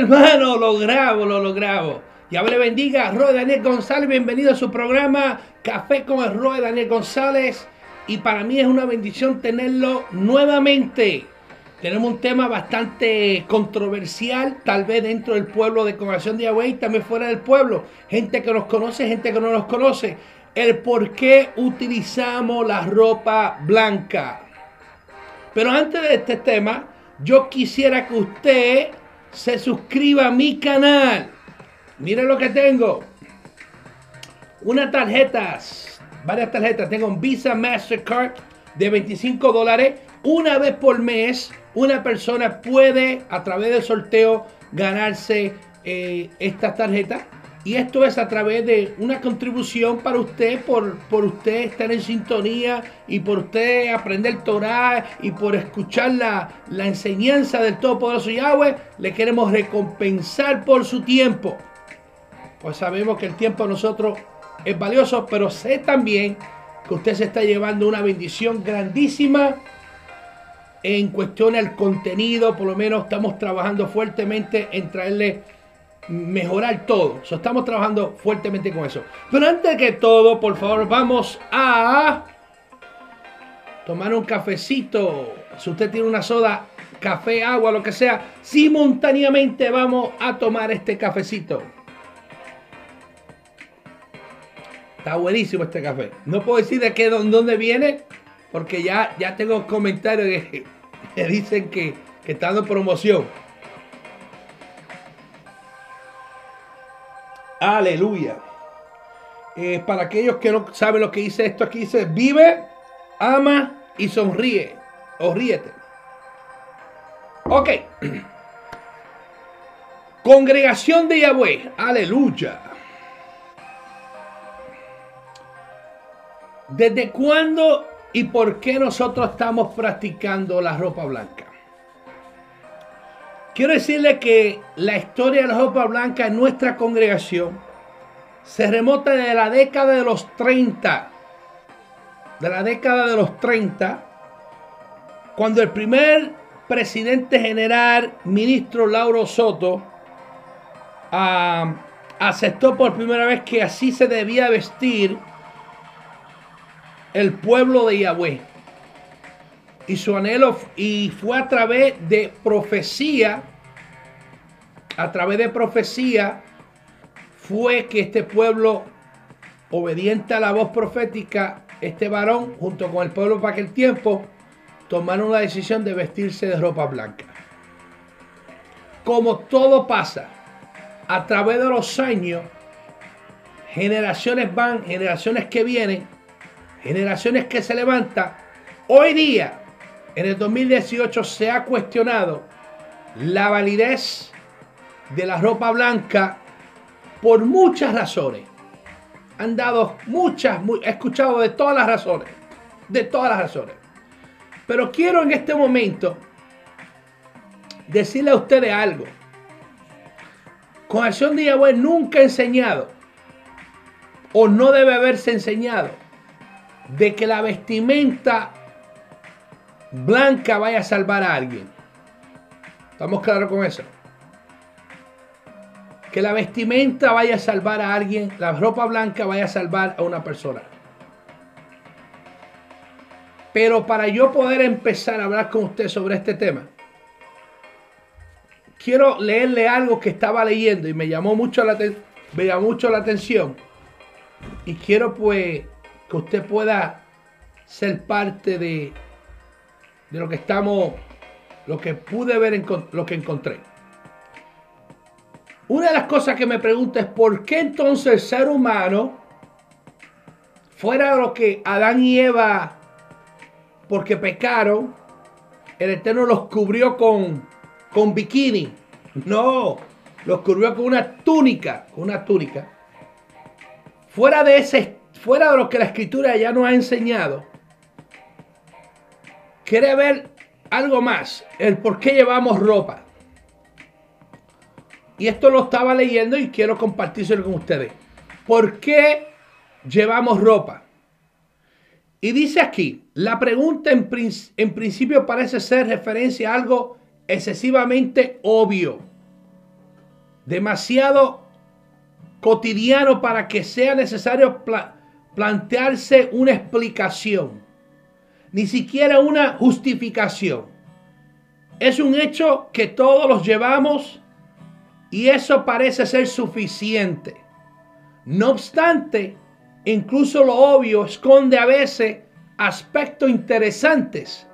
Hermanos, lo grabo, lo, lo grabo. Dios le bendiga, Roy Daniel González, bienvenido a su programa Café con el Roy Daniel González. Y para mí es una bendición tenerlo nuevamente. Tenemos un tema bastante controversial, tal vez dentro del pueblo de Congregación de Yahweh también fuera del pueblo. Gente que nos conoce, gente que no nos conoce. El por qué utilizamos la ropa blanca. Pero antes de este tema, yo quisiera que usted se suscriba a mi canal. Miren lo que tengo. Unas tarjetas, varias tarjetas. Tengo un Visa Mastercard de 25 dólares. Una vez por mes, una persona puede a través del sorteo ganarse eh, estas tarjetas y esto es a través de una contribución para usted, por, por usted estar en sintonía y por usted aprender Torah y por escuchar la, la enseñanza del Todopoderoso Yahweh. Le queremos recompensar por su tiempo. Pues sabemos que el tiempo a nosotros es valioso, pero sé también que usted se está llevando una bendición grandísima en cuestión al contenido. Por lo menos estamos trabajando fuertemente en traerle mejorar todo. estamos trabajando fuertemente con eso. Pero antes que todo, por favor, vamos a tomar un cafecito. Si usted tiene una soda, café, agua, lo que sea, simultáneamente vamos a tomar este cafecito. Está buenísimo este café. No puedo decir de qué, dónde viene, porque ya, ya tengo comentarios que, dicen que, que está dando promoción. Aleluya. Eh, para aquellos que no saben lo que dice esto, aquí dice, vive, ama y sonríe. O ríete. Ok. Congregación de Yahweh. Aleluya. ¿Desde cuándo y por qué nosotros estamos practicando la ropa blanca? Quiero decirle que la historia de la ropa blanca en nuestra congregación se remota de la década de los 30. De la década de los 30, cuando el primer presidente general, ministro Lauro Soto, ah, aceptó por primera vez que así se debía vestir el pueblo de Yahweh y su anhelo y fue a través de profecía, a través de profecía fue que este pueblo obediente a la voz profética, este varón junto con el pueblo para aquel tiempo tomaron la decisión de vestirse de ropa blanca. Como todo pasa, a través de los años, generaciones van, generaciones que vienen, generaciones que se levantan, hoy día en el 2018 se ha cuestionado la validez de la ropa blanca por muchas razones. Han dado muchas, he escuchado de todas las razones, de todas las razones. Pero quiero en este momento decirle a ustedes algo. Con acción de Yahweh nunca ha enseñado, o no debe haberse enseñado, de que la vestimenta blanca vaya a salvar a alguien. ¿Estamos claros con eso? Que la vestimenta vaya a salvar a alguien, la ropa blanca vaya a salvar a una persona. Pero para yo poder empezar a hablar con usted sobre este tema, quiero leerle algo que estaba leyendo y me llamó mucho la, me llamó mucho la atención. Y quiero pues que usted pueda ser parte de, de lo que estamos, lo que pude ver, lo que encontré. Una de las cosas que me pregunto es por qué entonces el ser humano, fuera de lo que Adán y Eva, porque pecaron, el Eterno los cubrió con, con bikini. No, los cubrió con una túnica, con una túnica. Fuera de ese, fuera de lo que la escritura ya nos ha enseñado, quiere ver algo más, el por qué llevamos ropa. Y esto lo estaba leyendo y quiero compartírselo con ustedes. ¿Por qué llevamos ropa? Y dice aquí, la pregunta en, principio parece ser referencia a algo excesivamente obvio. demasiado cotidiano para que sea necesario plantearse una explicación, ni siquiera una justificación. Es un hecho que todos los llevamos y eso parece ser suficiente. No obstante, incluso lo obvio esconde a veces aspectos interesantes,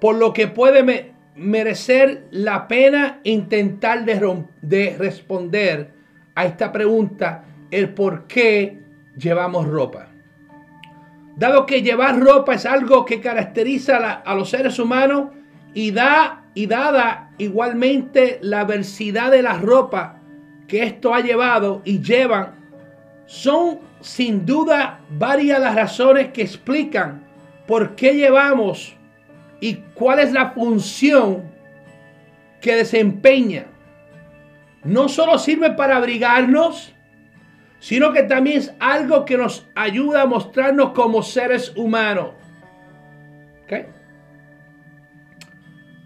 por lo que puede merecer la pena intentar de, de responder a esta pregunta, el por qué llevamos ropa. Dado que llevar ropa es algo que caracteriza a, los seres humanos y da y dada igualmente la diversidad de la ropa que esto ha llevado y llevan, son sin duda varias las razones que explican por qué llevamos y cuál es la función que desempeña. No solo sirve para abrigarnos, sino que también es algo que nos ayuda a mostrarnos como seres humanos. ¿Ok?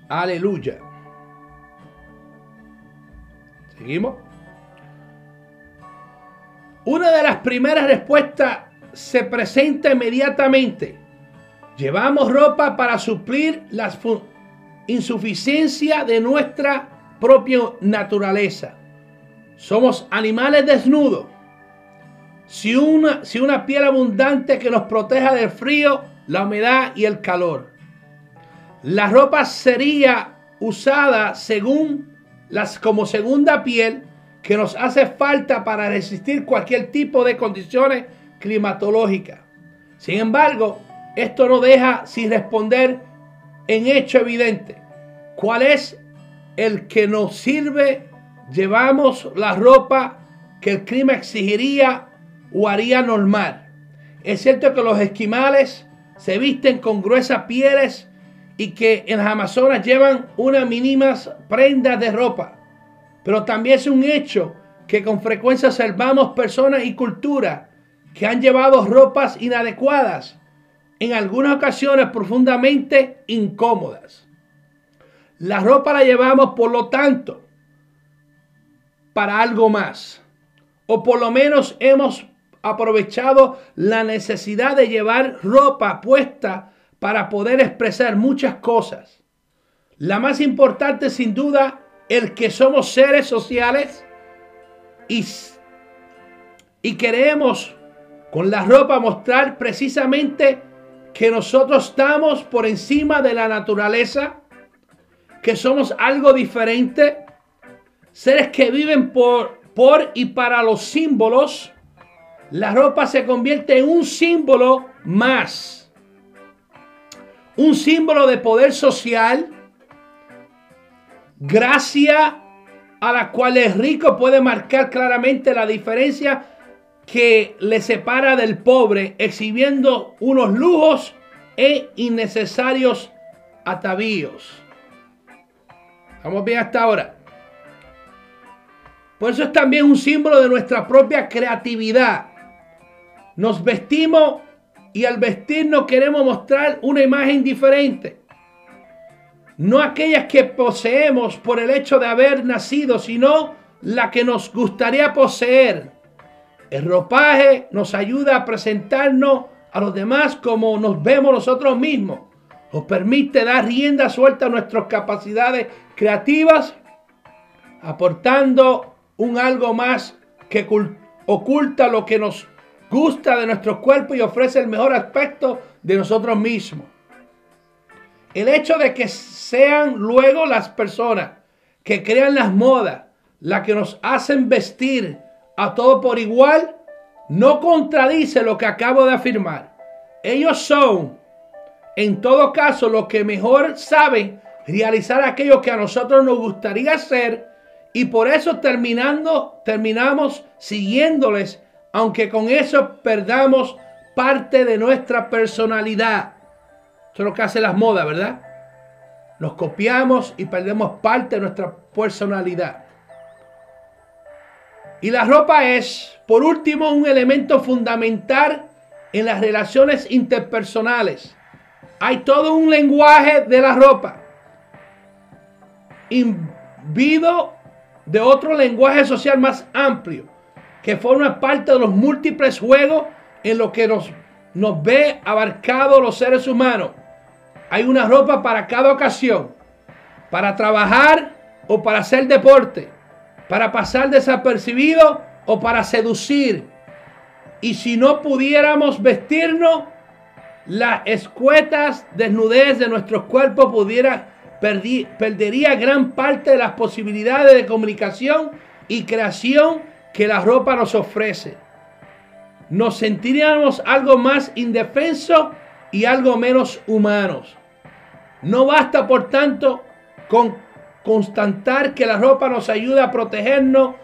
Aleluya. Seguimos. Una de las primeras respuestas se presenta inmediatamente. Llevamos ropa para suplir la insuficiencia de nuestra propia naturaleza. Somos animales desnudos si una, si una piel abundante que nos proteja del frío, la humedad y el calor. La ropa sería usada según las, como segunda piel que nos hace falta para resistir cualquier tipo de condiciones climatológicas. Sin embargo, esto no deja sin responder en hecho evidente. ¿Cuál es el que nos sirve? Llevamos la ropa que el clima exigiría o haría normal. Es cierto que los esquimales se visten con gruesas pieles y que en las Amazonas llevan unas mínimas prendas de ropa. Pero también es un hecho que con frecuencia observamos personas y culturas que han llevado ropas inadecuadas, en algunas ocasiones profundamente incómodas. La ropa la llevamos, por lo tanto, para algo más. O por lo menos hemos aprovechado la necesidad de llevar ropa puesta para poder expresar muchas cosas. La más importante sin duda, el que somos seres sociales y, y queremos con la ropa mostrar precisamente que nosotros estamos por encima de la naturaleza, que somos algo diferente, seres que viven por, por y para los símbolos, la ropa se convierte en un símbolo más. Un símbolo de poder social, gracia a la cual el rico puede marcar claramente la diferencia que le separa del pobre, exhibiendo unos lujos e innecesarios atavíos. Vamos bien hasta ahora. Por eso es también un símbolo de nuestra propia creatividad nos vestimos y al vestirnos queremos mostrar una imagen diferente. No aquellas que poseemos por el hecho de haber nacido, sino la que nos gustaría poseer. El ropaje nos ayuda a presentarnos a los demás como nos vemos nosotros mismos. Nos permite dar rienda suelta a nuestras capacidades creativas, aportando un algo más que oculta lo que nos gusta de nuestro cuerpo y ofrece el mejor aspecto de nosotros mismos. El hecho de que sean luego las personas que crean las modas, las que nos hacen vestir a todo por igual, no contradice lo que acabo de afirmar. Ellos son, en todo caso, los que mejor saben realizar aquello que a nosotros nos gustaría hacer y por eso terminando, terminamos siguiéndoles aunque con eso perdamos parte de nuestra personalidad. Eso es lo que hace las modas, ¿verdad? Nos copiamos y perdemos parte de nuestra personalidad. Y la ropa es, por último, un elemento fundamental en las relaciones interpersonales. Hay todo un lenguaje de la ropa. Invido de otro lenguaje social más amplio, que forma parte de los múltiples juegos en los que nos, nos ve abarcados los seres humanos. Hay una ropa para cada ocasión, para trabajar o para hacer deporte, para pasar desapercibido o para seducir. Y si no pudiéramos vestirnos, las escuetas desnudez de nuestros cuerpos pudiera perdería gran parte de las posibilidades de comunicación y creación que la ropa nos ofrece. Nos sentiríamos algo más indefensos y algo menos humanos. No basta, por tanto, con constatar que la ropa nos ayuda a protegernos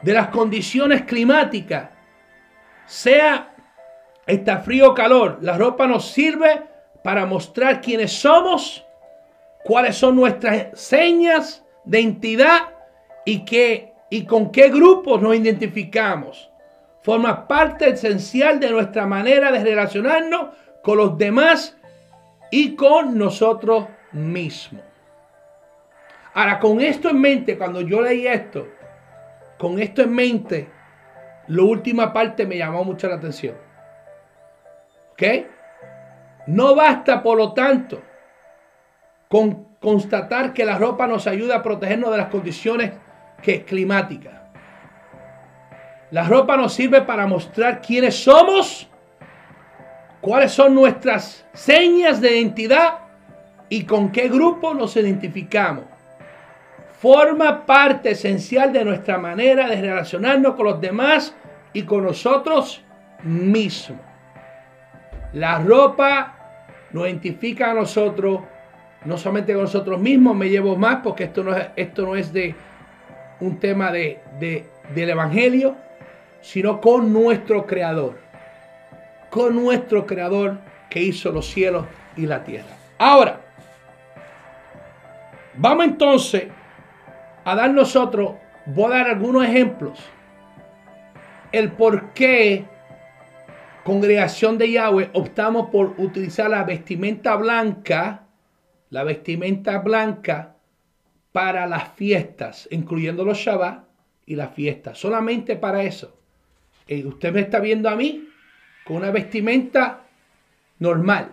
de las condiciones climáticas, sea esta frío o calor. La ropa nos sirve para mostrar quiénes somos cuáles son nuestras señas de entidad y, qué, y con qué grupos nos identificamos. Forma parte esencial de nuestra manera de relacionarnos con los demás y con nosotros mismos. Ahora, con esto en mente, cuando yo leí esto, con esto en mente, la última parte me llamó mucho la atención. ¿Ok? No basta, por lo tanto, con constatar que la ropa nos ayuda a protegernos de las condiciones que climáticas. La ropa nos sirve para mostrar quiénes somos, cuáles son nuestras señas de identidad y con qué grupo nos identificamos. Forma parte esencial de nuestra manera de relacionarnos con los demás y con nosotros mismos. La ropa nos identifica a nosotros no solamente con nosotros mismos, me llevo más porque esto no es, esto no es de un tema de, del Evangelio, sino con nuestro Creador. Con nuestro Creador que hizo los cielos y la tierra. Ahora, vamos entonces a dar nosotros, voy a dar algunos ejemplos, el por qué congregación de Yahweh optamos por utilizar la vestimenta blanca la vestimenta blanca para las fiestas, incluyendo los Shabbat y las fiestas. Solamente para eso. Y usted me está viendo a mí con una vestimenta normal.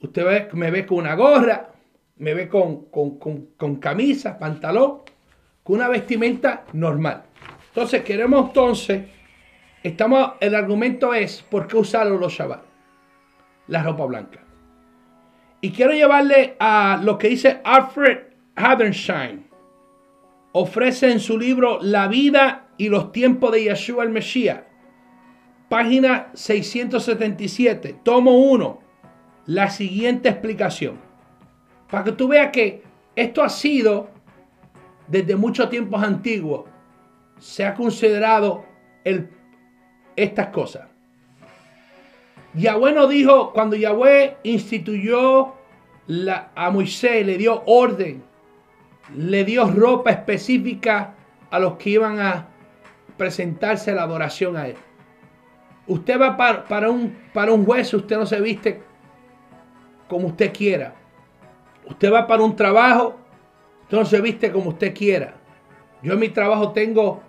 Usted me ve con una gorra, me ve con, con, camisa, pantalón, con una vestimenta normal. Entonces queremos entonces, estamos, el argumento es, ¿por qué usar los Shabbat? La ropa blanca. Y quiero llevarle a lo que dice Alfred Habershine. Ofrece en su libro La vida y los tiempos de Yeshua el Mesías. Página 677, tomo 1. La siguiente explicación. Para que tú veas que esto ha sido desde muchos tiempos antiguos. Se ha considerado el, estas cosas. Yahweh nos dijo, cuando Yahweh instituyó a Moisés, le dio orden, le dio ropa específica a los que iban a presentarse a la adoración a él. Usted va para, un, para un juez, usted no se viste como usted quiera. Usted va para un trabajo, usted no se viste como usted quiera. Yo en mi trabajo tengo,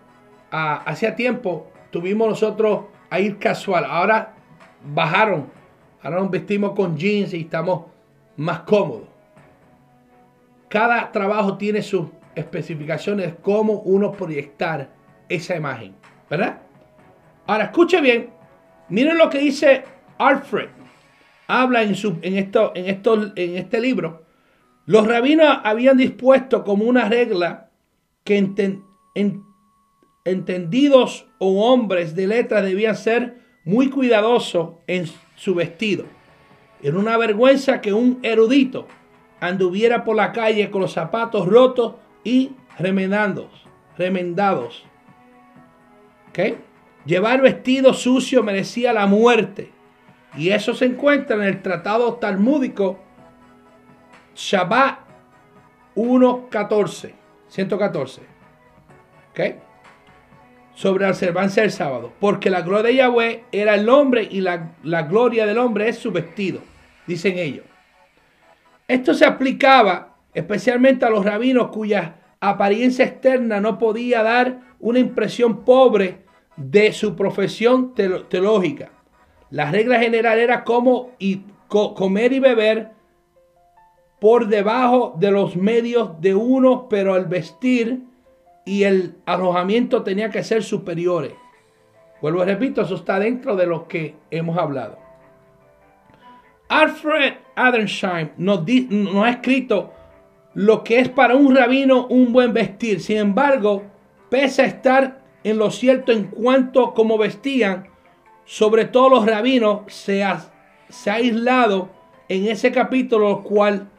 uh, hacía tiempo, tuvimos nosotros a ir casual. Ahora bajaron. Ahora nos vestimos con jeans y estamos más cómodos. Cada trabajo tiene sus especificaciones cómo uno proyectar esa imagen. ¿Verdad? Ahora escuche bien. Miren lo que dice Alfred. Habla en, su, en, esto, en, en este libro. Los rabinos habían dispuesto como una regla que entendidos o hombres de letras debían ser muy cuidadoso en su vestido. Era una vergüenza que un erudito anduviera por la calle con los zapatos rotos y remendados. remendados. Llevar vestido sucio merecía la muerte. Y eso se encuentra en el tratado talmúdico Shabbat 1.14. 114. ¿Ok? sobre la observancia del sábado, porque la gloria de Yahweh era el hombre y la, gloria del hombre es su vestido, dicen ellos. Esto se aplicaba especialmente a los rabinos cuyas apariencia externa no podía dar una impresión pobre de su profesión teológica. La regla general era cómo comer y beber por debajo de los medios de uno, pero el vestir y el alojamiento tenía que ser superiores. Vuelvo y repito, eso está dentro de lo que hemos hablado. Alfred Adensheim nos, ha escrito lo que es para un rabino un buen vestir. Sin embargo, pese a estar en lo cierto en cuanto como vestían, sobre todo los rabinos, se ha, aislado en ese capítulo, cual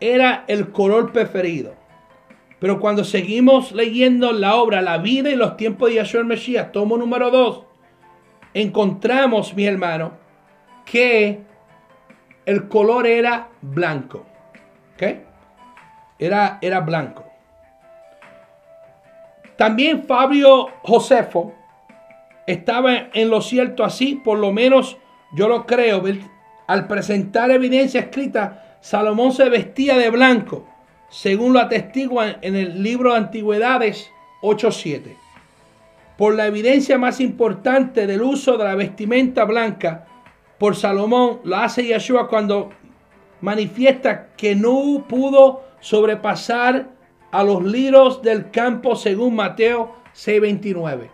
era el color preferido. Pero cuando seguimos leyendo la obra La vida y los tiempos de Yahshua el Mesías, tomo número 2, encontramos, mi hermano, que el color era blanco. ¿Ok? Era, era blanco. También Fabio Josefo estaba en lo cierto así, por lo menos yo lo creo. Al presentar evidencia escrita, Salomón se vestía de blanco según lo atestiguan en el libro de Antigüedades 8.7. Por la evidencia más importante del uso de la vestimenta blanca por Salomón, lo hace Yeshua cuando manifiesta que no pudo sobrepasar a los liros del campo según Mateo 6.29.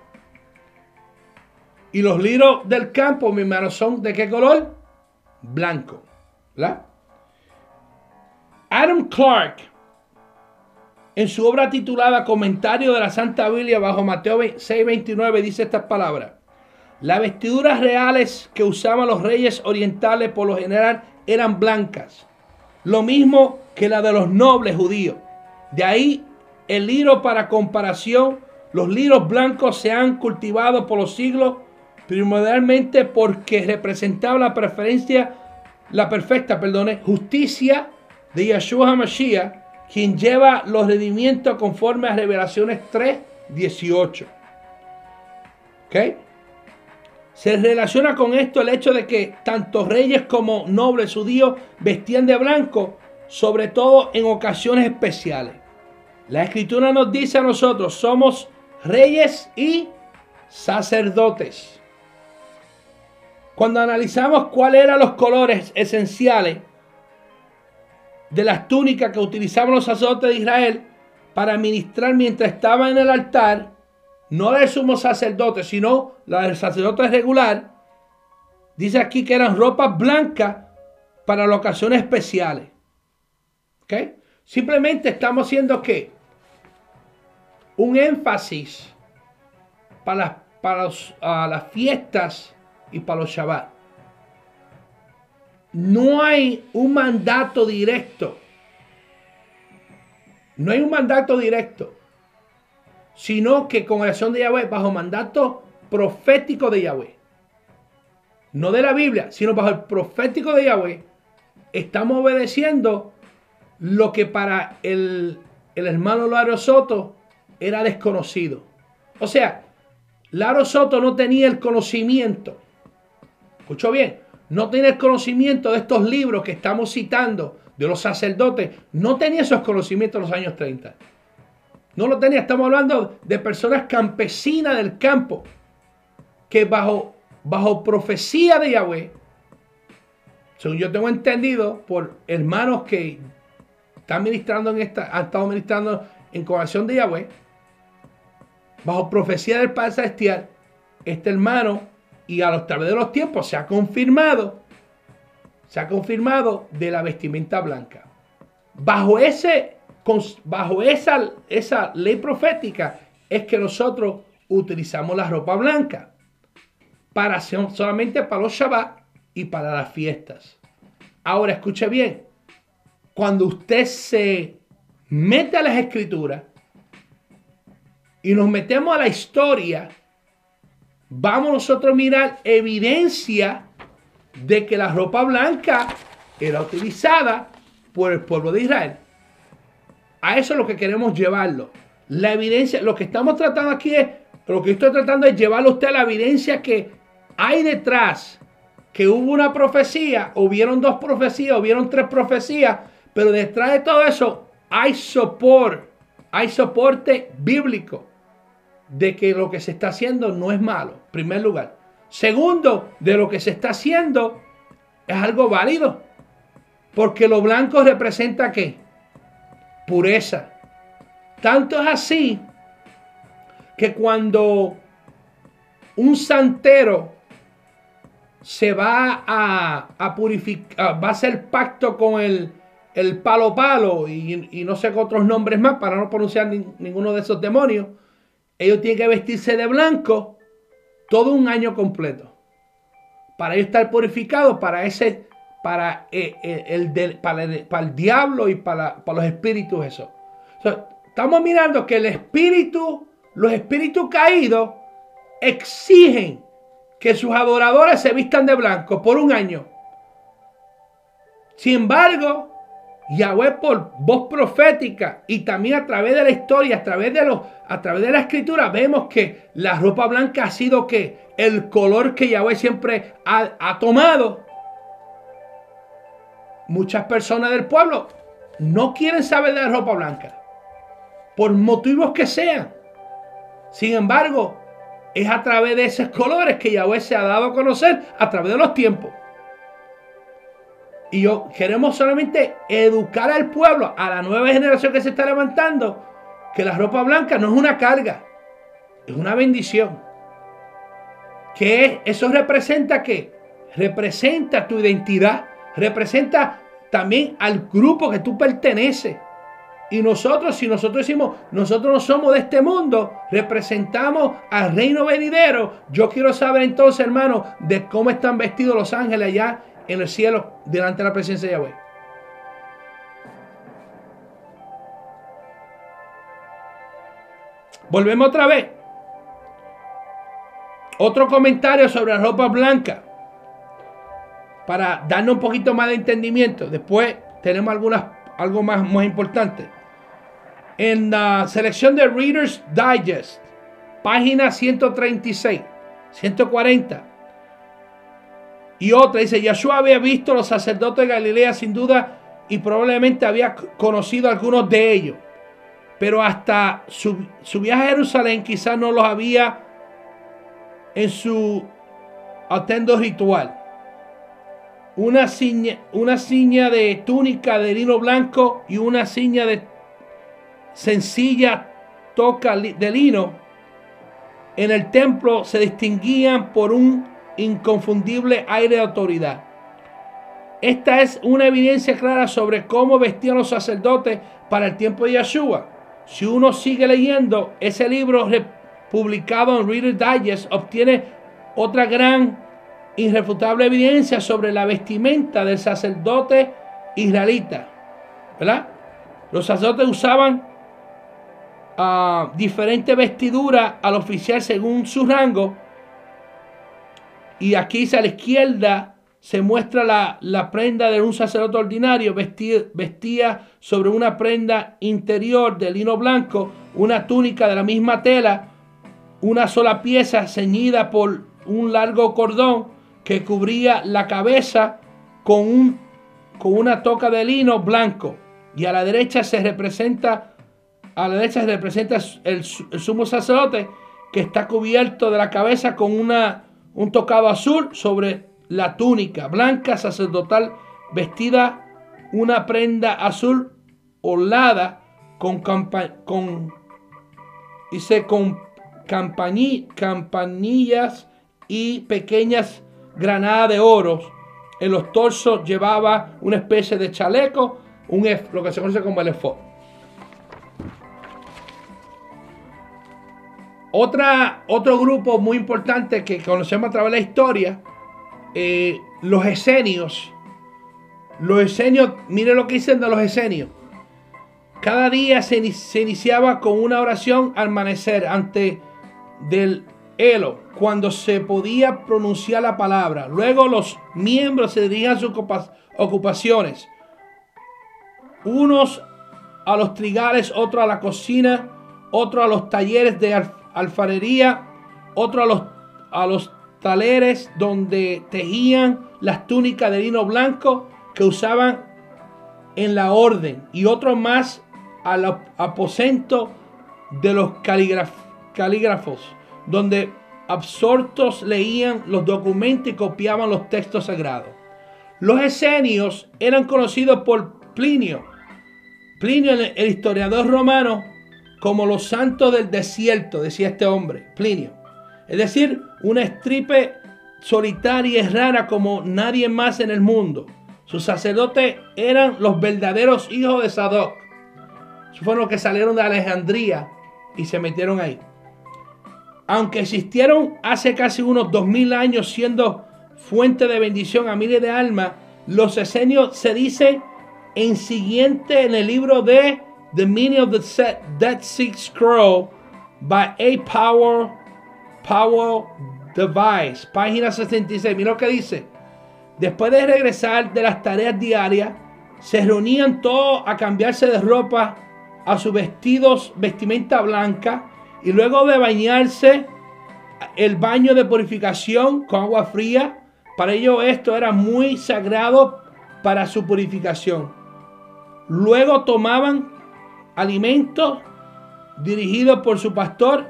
Y los liros del campo, mi hermano, son de qué color? Blanco. Adam Clark en su obra titulada Comentario de la Santa Biblia bajo Mateo 6:29 dice estas palabras. Las vestiduras reales que usaban los reyes orientales por lo general eran blancas, lo mismo que la de los nobles judíos. De ahí el liro para comparación, los liros blancos se han cultivado por los siglos, primordialmente porque representaban la preferencia, la perfecta, perdone, justicia de Yeshua HaMashiach quien lleva los redimientos conforme a Revelaciones 3, 18. ¿Ok? Se relaciona con esto el hecho de que tanto reyes como nobles judíos vestían de blanco, sobre todo en ocasiones especiales. La escritura nos dice a nosotros, somos reyes y sacerdotes. Cuando analizamos cuáles eran los colores esenciales de las túnicas que utilizaban los sacerdotes de Israel para ministrar mientras estaban en el altar, no del sumo sacerdote, sino la del sacerdote regular, dice aquí que eran ropas blancas para las ocasiones especiales. ¿Ok? Simplemente estamos haciendo que un énfasis para, para las fiestas y para los Shabbat no hay un mandato directo. No hay un mandato directo. Sino que con oración de Yahweh, bajo mandato profético de Yahweh. No de la Biblia, sino bajo el profético de Yahweh. Estamos obedeciendo lo que para el, el hermano Laro Soto era desconocido. O sea, Laro Soto no tenía el conocimiento. ¿Escuchó bien? no tenía el conocimiento de estos libros que estamos citando de los sacerdotes, no tenía esos conocimientos en los años 30. No lo tenía, estamos hablando de personas campesinas del campo que bajo, bajo profecía de Yahweh, según yo tengo entendido por hermanos que están ministrando en esta, han estado ministrando en corazón de Yahweh, bajo profecía del Padre Celestial, este hermano y a los través de los tiempos se ha confirmado, se ha confirmado de la vestimenta blanca. Bajo, ese, bajo esa, esa ley profética es que nosotros utilizamos la ropa blanca para solamente para los Shabbat y para las fiestas. Ahora escuche bien, cuando usted se mete a las escrituras y nos metemos a la historia, vamos nosotros a mirar evidencia de que la ropa blanca era utilizada por el pueblo de Israel. A eso es lo que queremos llevarlo. La evidencia, lo que estamos tratando aquí es, lo que estoy tratando es llevarlo a usted a la evidencia que hay detrás, que hubo una profecía, hubieron dos profecías, hubieron tres profecías, pero detrás de todo eso hay sopor hay soporte bíblico de que lo que se está haciendo no es malo, en primer lugar. Segundo, de lo que se está haciendo es algo válido. Porque lo blanco representa qué? Pureza. Tanto es así que cuando un santero se va a, purificar, va a hacer pacto con el, el palo palo y, no sé qué otros nombres más para no pronunciar ninguno de esos demonios, ellos tienen que vestirse de blanco todo un año completo. Para ellos estar purificados para ese, para, eh, eh, el, para, el, diablo y para, para los espíritus eso. estamos mirando que el espíritu, los espíritus caídos exigen que sus adoradores se vistan de blanco por un año. Sin embargo, Yahweh por voz profética y también a través de la historia, a través de, los, a través de la escritura, vemos que la ropa blanca ha sido que el color que Yahweh siempre ha, ha tomado. Muchas personas del pueblo no quieren saber de la ropa blanca, por motivos que sean. Sin embargo, es a través de esos colores que Yahweh se ha dado a conocer a través de los tiempos. Y yo queremos solamente educar al pueblo, a la nueva generación que se está levantando, que la ropa blanca no es una carga, es una bendición. Que eso representa que representa tu identidad, representa también al grupo que tú perteneces. Y nosotros, si nosotros decimos, nosotros no somos de este mundo, representamos al reino venidero. Yo quiero saber entonces, hermano, de cómo están vestidos los ángeles allá en el cielo delante de la presencia de Yahweh. Volvemos otra vez. Otro comentario sobre la ropa blanca. Para darnos un poquito más de entendimiento. Después tenemos algunas, algo más, más importante. En la selección de Reader's Digest, página 136, 140 y otra dice, Yeshua había visto los sacerdotes de Galilea sin duda y probablemente había conocido a algunos de ellos. Pero hasta su, viaje a Jerusalén quizás no los había en su atendo ritual. Una ciña, una de túnica de lino blanco y una ciña de sencilla toca de lino en el templo se distinguían por un inconfundible aire de autoridad. Esta es una evidencia clara sobre cómo vestían los sacerdotes para el tiempo de Yeshua. Si uno sigue leyendo ese libro publicado en Reader Digest, obtiene otra gran irrefutable evidencia sobre la vestimenta del sacerdote israelita. ¿Verdad? Los sacerdotes usaban uh, diferentes vestiduras al oficial según su rango y aquí a la izquierda se muestra la, prenda de un sacerdote ordinario vestía, sobre una prenda interior de lino blanco, una túnica de la misma tela, una sola pieza ceñida por un largo cordón que cubría la cabeza con, un, con una toca de lino blanco. Y a la derecha se representa, a la derecha se representa el, sumo sacerdote que está cubierto de la cabeza con una un tocado azul sobre la túnica blanca sacerdotal vestida una prenda azul holada con, con, con campanillas y pequeñas granadas de oro. En los torsos llevaba una especie de chaleco, un lo que se conoce como el efod. Otra, otro grupo muy importante que conocemos a través de la historia, eh, los esenios. Los esenios, mire lo que dicen de los esenios. Cada día se, iniciaba con una oración al amanecer ante del Elo, cuando se podía pronunciar la palabra. Luego los miembros se dirigían a sus ocupaciones. Unos a los trigales, otros a la cocina, otros a los talleres de alfarería, otro a los, a los taleres donde tejían las túnicas de lino blanco que usaban en la orden y otro más al aposento de los calígrafos, donde absortos leían los documentos y copiaban los textos sagrados. Los esenios eran conocidos por Plinio, Plinio el historiador romano, como los santos del desierto, decía este hombre, Plinio. Es decir, una estripe solitaria y rara como nadie más en el mundo. Sus sacerdotes eran los verdaderos hijos de Sadoc. Fueron los que salieron de Alejandría y se metieron ahí. Aunque existieron hace casi unos dos mil años siendo fuente de bendición a miles de almas, los esenios se dice en siguiente en el libro de The Meaning of the Dead Sea Scroll by A. Power, Power Device, página 66. Mira lo que dice. Después de regresar de las tareas diarias, se reunían todos a cambiarse de ropa a sus vestidos, vestimenta blanca, y luego de bañarse, el baño de purificación con agua fría. Para ellos esto era muy sagrado para su purificación. Luego tomaban alimentos dirigidos por su pastor.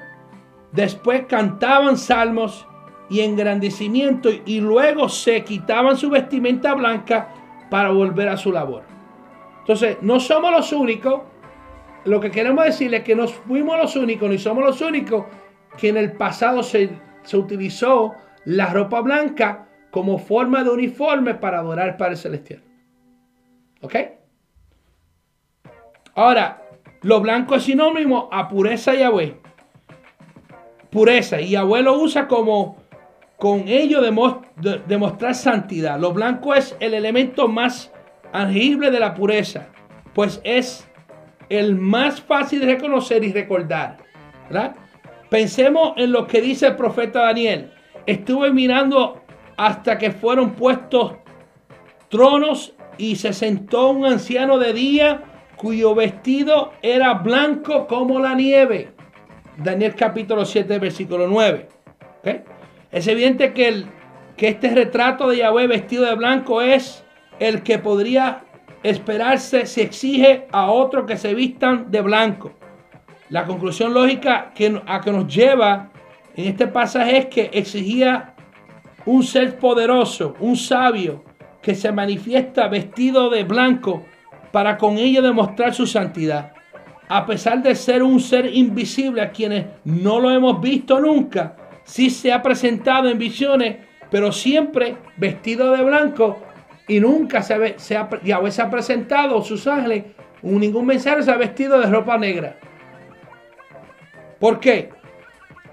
Después cantaban salmos y engrandecimiento y luego se quitaban su vestimenta blanca para volver a su labor. Entonces, no somos los únicos. Lo que queremos decirles es que no fuimos los únicos, ni somos los únicos que en el pasado se, se utilizó la ropa blanca como forma de uniforme para adorar al el Celestial. ¿Ok? Ahora, lo blanco es sinónimo a pureza y Yahweh. Pureza. Y Yahweh lo usa como con ello demostrar santidad. Lo blanco es el elemento más tangible de la pureza, pues es el más fácil de reconocer y recordar. Pensemos en lo que dice el profeta Daniel. Estuve mirando hasta que fueron puestos tronos y se sentó un anciano de día cuyo vestido era blanco como la nieve. Daniel capítulo 7, versículo 9. Es evidente que, el, que este retrato de Yahweh vestido de blanco es el que podría esperarse si exige a otros que se vistan de blanco. La conclusión lógica que, a que nos lleva en este pasaje es que exigía un ser poderoso, un sabio, que se manifiesta vestido de blanco para con ello demostrar su santidad. A pesar de ser un ser invisible a quienes no lo hemos visto nunca, sí se ha presentado en visiones, pero siempre vestido de blanco y nunca se, ve, ha, Yahweh se ha presentado, sus ángeles, ningún mensaje se ha vestido de ropa negra. ¿Por qué?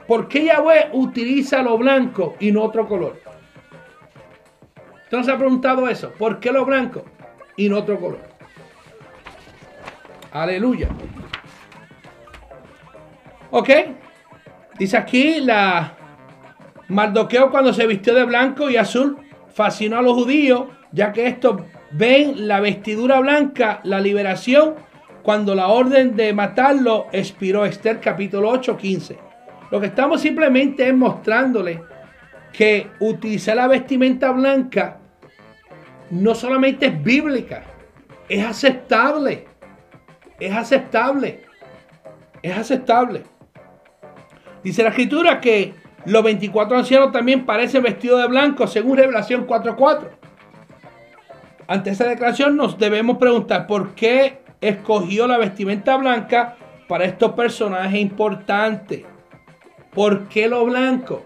¿Por qué Yahweh utiliza lo blanco y no otro color? ¿Usted no se ha preguntado eso? ¿Por qué lo blanco y no otro color? Aleluya. ¿Ok? Dice aquí la Mardoqueo cuando se vistió de blanco y azul fascinó a los judíos, ya que estos ven la vestidura blanca, la liberación, cuando la orden de matarlo expiró. Esther capítulo 8, 15. Lo que estamos simplemente es mostrándole que utilizar la vestimenta blanca no solamente es bíblica, es aceptable. Es aceptable. Es aceptable. Dice la escritura que los 24 ancianos también parecen vestidos de blanco, según Revelación 4.4. Ante esa declaración nos debemos preguntar por qué escogió la vestimenta blanca para estos personajes importantes. ¿Por qué lo blanco?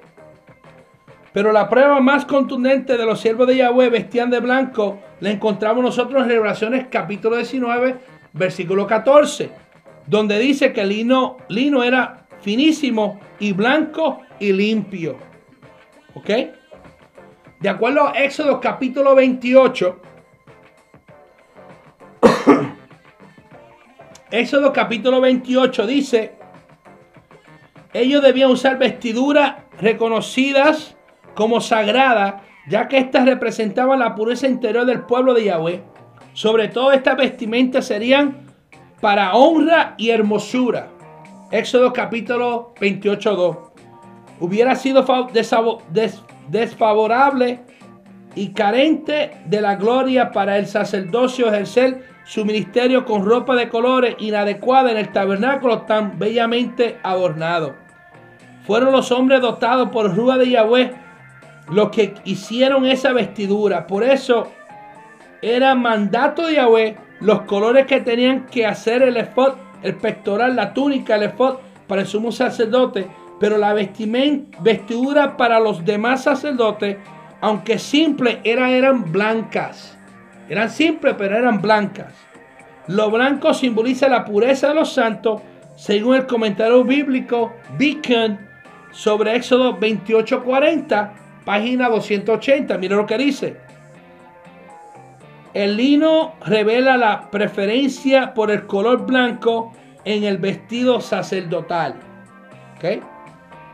Pero la prueba más contundente de los siervos de Yahweh vestían de blanco la encontramos nosotros en Revelaciones capítulo 19, versículo 14, donde dice que el lino, lino era finísimo y blanco y limpio. ¿Ok? De acuerdo a Éxodo capítulo 28, Éxodo capítulo 28 dice, ellos debían usar vestiduras reconocidas como sagradas, ya que éstas representaban la pureza interior del pueblo de Yahweh. Sobre todo estas vestimentas serían para honra y hermosura. Éxodo capítulo 28, 2. Hubiera sido desfavorable y carente de la gloria para el sacerdocio ejercer su ministerio con ropa de colores inadecuada en el tabernáculo tan bellamente adornado. Fueron los hombres dotados por Rúa de Yahweh los que hicieron esa vestidura. Por eso era mandato de Yahweh los colores que tenían que hacer el efod, el pectoral, la túnica, el efod para el sumo sacerdote. Pero la vestidura para los demás sacerdotes, aunque simple, eran blancas. Eran simples, pero eran blancas. Lo blanco simboliza la pureza de los santos, según el comentario bíblico Beacon sobre Éxodo 28:40, página 280. Mira lo que dice. El lino revela la preferencia por el color blanco en el vestido sacerdotal.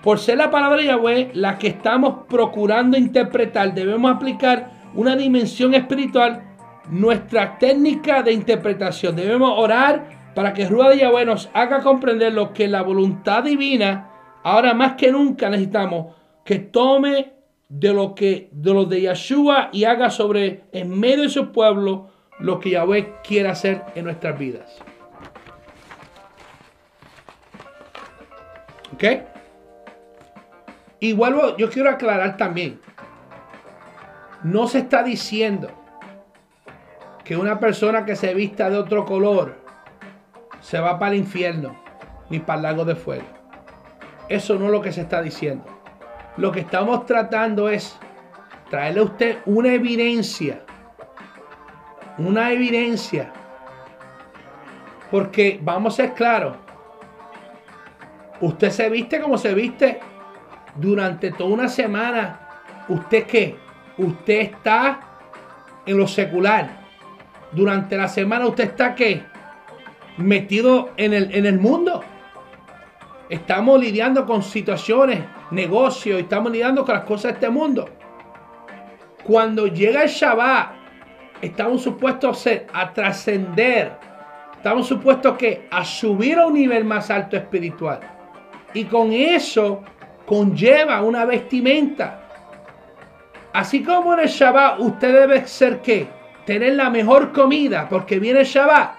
Por ser la palabra de Yahweh la que estamos procurando interpretar, debemos aplicar una dimensión espiritual nuestra técnica de interpretación. Debemos orar para que Rueda de Yahweh nos haga comprender lo que la voluntad divina, ahora más que nunca necesitamos, que tome de lo que de los de Yeshua y haga sobre en medio de su pueblo lo que Yahweh quiere hacer en nuestras vidas. ¿Ok? Y vuelvo, yo quiero aclarar también, no se está diciendo que una persona que se vista de otro color se va para el infierno ni para el lago de fuego. Eso no es lo que se está diciendo. Lo que estamos tratando es traerle a usted una evidencia. Una evidencia. Porque vamos a ser claros. Usted se viste como se viste durante toda una semana. ¿Usted qué? Usted está en lo secular durante la semana usted está que metido en el, en el mundo. Estamos lidiando con situaciones, negocios, estamos lidiando con las cosas de este mundo. Cuando llega el Shabbat, estamos supuestos a, trascender. Estamos supuestos que a subir a un nivel más alto espiritual. Y con eso conlleva una vestimenta. Así como en el Shabbat usted debe ser qué? Tener la mejor comida porque viene el Shabbat,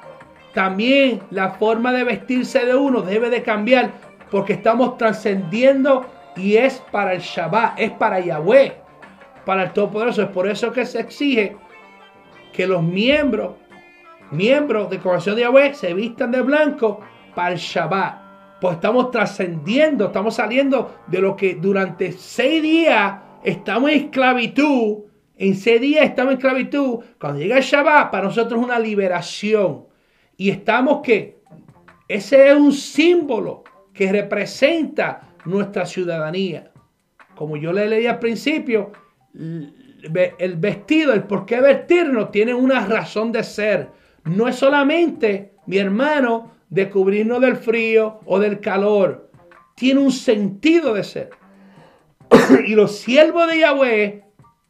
también la forma de vestirse de uno debe de cambiar porque estamos trascendiendo y es para el Shabbat, es para Yahweh, para el Todopoderoso. Es por eso que se exige que los miembros, miembros de congregación de Yahweh, se vistan de blanco para el Shabbat. Pues estamos trascendiendo, estamos saliendo de lo que durante seis días estamos en esclavitud ese día estamos en esclavitud. Cuando llega el Shabbat, para nosotros es una liberación. Y estamos que ese es un símbolo que representa nuestra ciudadanía. Como yo le leí al principio, el vestido, el por qué vestirnos, tiene una razón de ser. No es solamente, mi hermano, de cubrirnos del frío o del calor. Tiene un sentido de ser. y los siervos de Yahweh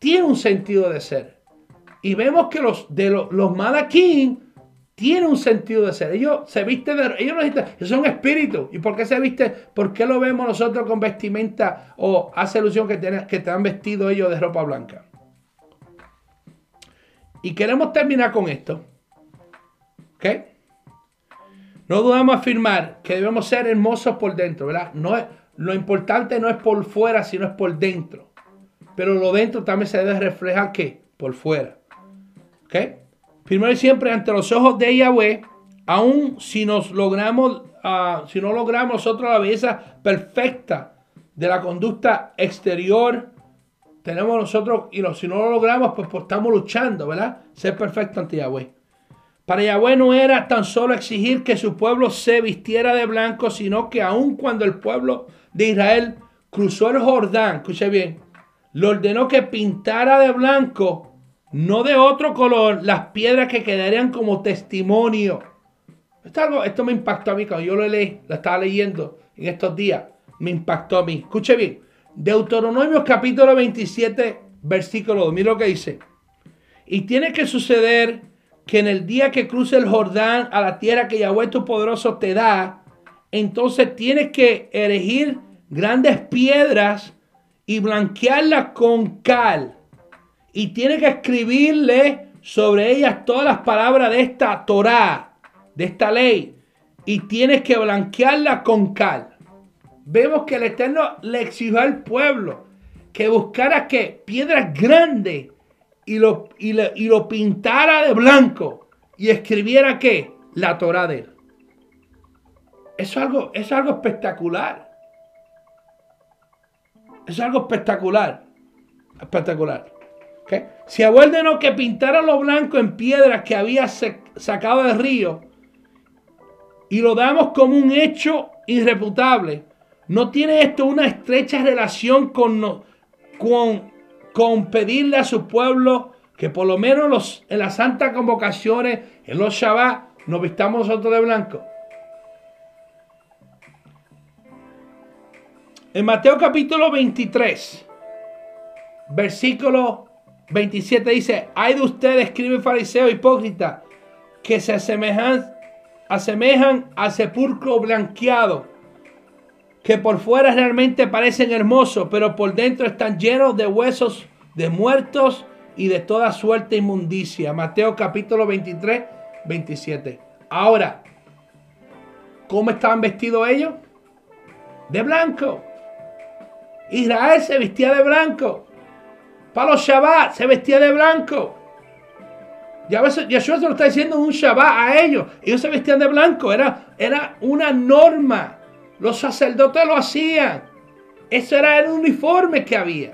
tiene un sentido de ser. Y vemos que los de los, los malaquín tienen un sentido de ser. Ellos se visten de. Ellos, no, son espíritus. ¿Y por qué se visten? ¿Por qué lo vemos nosotros con vestimenta o hace ilusión que, te, que te han vestido ellos de ropa blanca? Y queremos terminar con esto. ¿Ok? No dudamos afirmar que debemos ser hermosos por dentro, ¿verdad? No es, lo importante no es por fuera, sino es por dentro. Pero lo dentro también se debe reflejar que por fuera. ¿Ok? Primero siempre ante los ojos de Yahweh, aun si nos logramos, uh, si no logramos nosotros la belleza perfecta de la conducta exterior, tenemos nosotros, y si no lo logramos, pues, pues, estamos luchando, ¿verdad? Ser perfecto ante Yahweh. Para Yahweh no era tan solo exigir que su pueblo se vistiera de blanco, sino que aun cuando el pueblo de Israel cruzó el Jordán, escuche bien, le ordenó que pintara de blanco, no de otro color, las piedras que quedarían como testimonio. Esto, esto me impactó a mí cuando yo lo leí, lo estaba leyendo en estos días. Me impactó a mí. Escuche bien. Deuteronomio capítulo 27, versículo 2. Mira lo que dice. Y tiene que suceder que en el día que cruce el Jordán a la tierra que Yahweh tu poderoso te da, entonces tienes que erigir grandes piedras y blanquearla con cal. Y tiene que escribirle sobre ellas todas las palabras de esta Torá, de esta ley, y tienes que blanquearla con cal. Vemos que el Eterno le exigió al pueblo que buscara que piedras grandes y lo, y, lo pintara de blanco y escribiera que la Torá de él. Eso es algo, es algo espectacular. Es algo espectacular. Espectacular. Si a no que pintara lo blanco en piedras que había sacado del río y lo damos como un hecho irreputable, ¿no tiene esto una estrecha relación con, con, con pedirle a su pueblo que por lo menos los, en las santas convocaciones, en los Shabbat, nos vistamos nosotros de blanco? En Mateo capítulo 23, versículo 27 dice, hay de ustedes, escribe fariseo hipócrita, que se asemejan, asemejan al sepulcro blanqueado, que por fuera realmente parecen hermosos, pero por dentro están llenos de huesos de muertos y de toda suerte de inmundicia. Mateo capítulo 23, 27. Ahora, ¿cómo estaban vestidos ellos? De blanco. Israel se vestía de blanco. Para los Shabbat se vestía de blanco. Ya Yeshua se lo está diciendo un Shabbat a ellos. Ellos se vestían de blanco. Era, era una norma. Los sacerdotes lo hacían. Ese era el uniforme que había.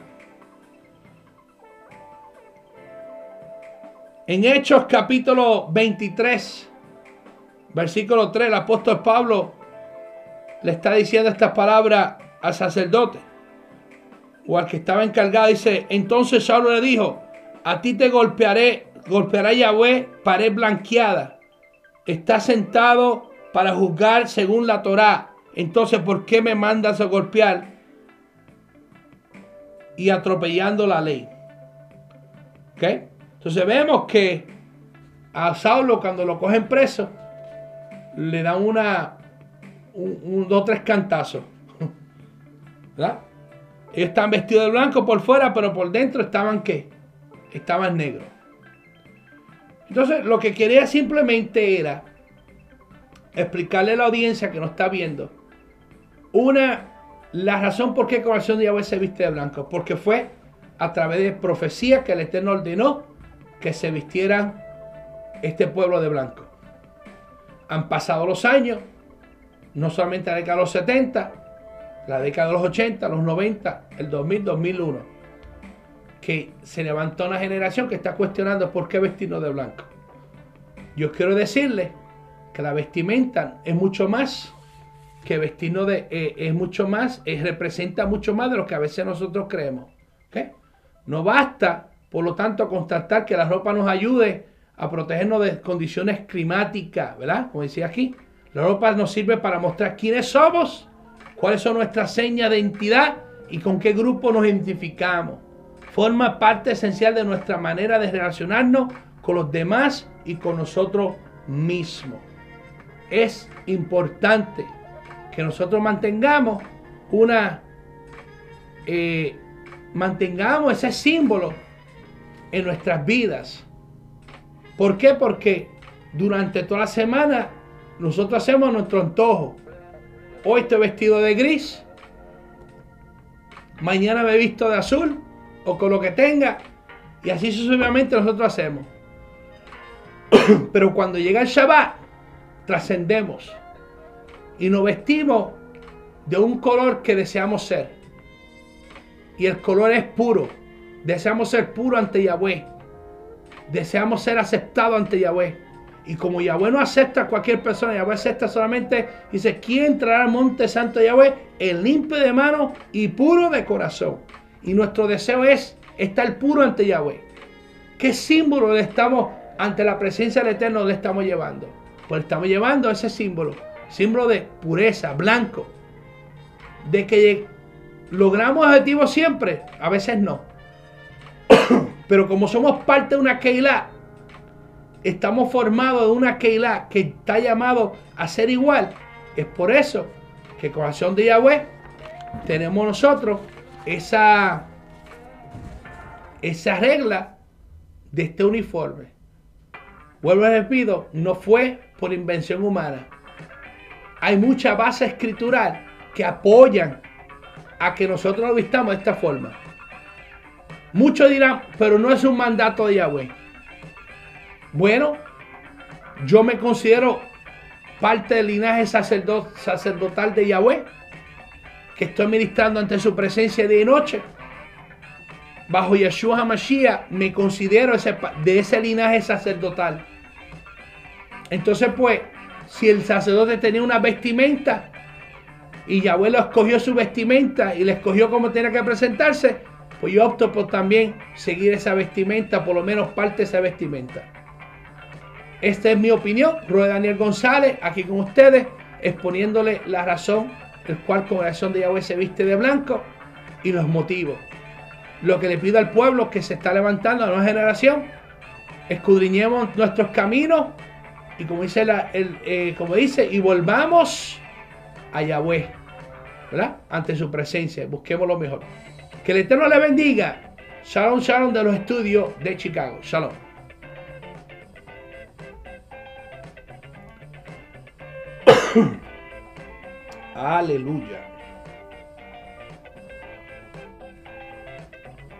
En Hechos capítulo 23, versículo 3, el apóstol Pablo le está diciendo estas palabras al sacerdote o al que estaba encargado, dice, entonces Saulo le dijo, a ti te golpearé, golpeará Yahweh, pared blanqueada. Está sentado para juzgar según la Torá. Entonces, ¿por qué me mandas a golpear? Y atropellando la ley. ¿Ok? Entonces vemos que a Saulo cuando lo cogen preso, le dan una, un, dos, tres cantazos. ¿Verdad? Ellos estaban vestidos de blanco por fuera, pero por dentro estaban qué? Estaban negros. Entonces, lo que quería simplemente era explicarle a la audiencia que nos está viendo una la razón por qué Corazón de Yahweh se viste de blanco, porque fue a través de profecía que el Eterno ordenó que se vistieran este pueblo de blanco. Han pasado los años, no solamente la década de los 70, la década de los 80, los 90, el 2000, 2001, que se levantó una generación que está cuestionando por qué vestirnos de blanco. Yo quiero decirle que la vestimenta es mucho más que vestirnos de, eh, es mucho más, es, representa mucho más de lo que a veces nosotros creemos. No basta, por lo tanto, constatar que la ropa nos ayude a protegernos de condiciones climáticas, ¿verdad? Como decía aquí, la ropa nos sirve para mostrar quiénes somos cuáles son nuestras señas de identidad y con qué grupo nos identificamos. Forma parte esencial de nuestra manera de relacionarnos con los demás y con nosotros mismos. Es importante que nosotros mantengamos una eh, mantengamos ese símbolo en nuestras vidas. ¿Por qué? Porque durante toda la semana nosotros hacemos nuestro antojo. Hoy estoy vestido de gris. Mañana me he visto de azul o con lo que tenga. Y así sucesivamente nosotros hacemos. Pero cuando llega el Shabbat, trascendemos y nos vestimos de un color que deseamos ser. Y el color es puro. Deseamos ser puro ante Yahweh. Deseamos ser aceptados ante Yahweh. Y como Yahweh no acepta a cualquier persona, Yahweh acepta solamente, dice, ¿quién entrará al monte santo de Yahweh? El limpio de mano y puro de corazón. Y nuestro deseo es estar puro ante Yahweh. ¿Qué símbolo le estamos, ante la presencia del Eterno, le estamos llevando? Pues estamos llevando ese símbolo, símbolo de pureza, blanco. De que logramos objetivos siempre, a veces no. Pero como somos parte de una Keilah, estamos formados de una Keilah que está llamado a ser igual. Es por eso que con acción de Yahweh tenemos nosotros esa, esa regla de este uniforme. vuelvo a repito, no fue por invención humana. Hay mucha base escritural que apoyan a que nosotros lo vistamos de esta forma. Muchos dirán, pero no es un mandato de Yahweh. Bueno, yo me considero parte del linaje sacerdotal de Yahweh, que estoy ministrando ante su presencia y noche. Bajo Yeshua HaMashiach me considero de ese linaje sacerdotal. Entonces, pues, si el sacerdote tenía una vestimenta y Yahweh lo escogió su vestimenta y le escogió cómo tenía que presentarse, pues yo opto por también seguir esa vestimenta, por lo menos parte de esa vestimenta. Esta es mi opinión. Rueda Daniel González, aquí con ustedes, exponiéndole la razón, el cual congregación de Yahweh se viste de blanco y los motivos. Lo que le pido al pueblo que se está levantando, a la nueva generación, escudriñemos nuestros caminos y como dice, la, el, eh, como dice, y volvamos a Yahweh, ¿verdad? Ante su presencia, busquemos lo mejor. Que el Eterno le bendiga. Shalom, shalom de los estudios de Chicago. Shalom. Aleluya.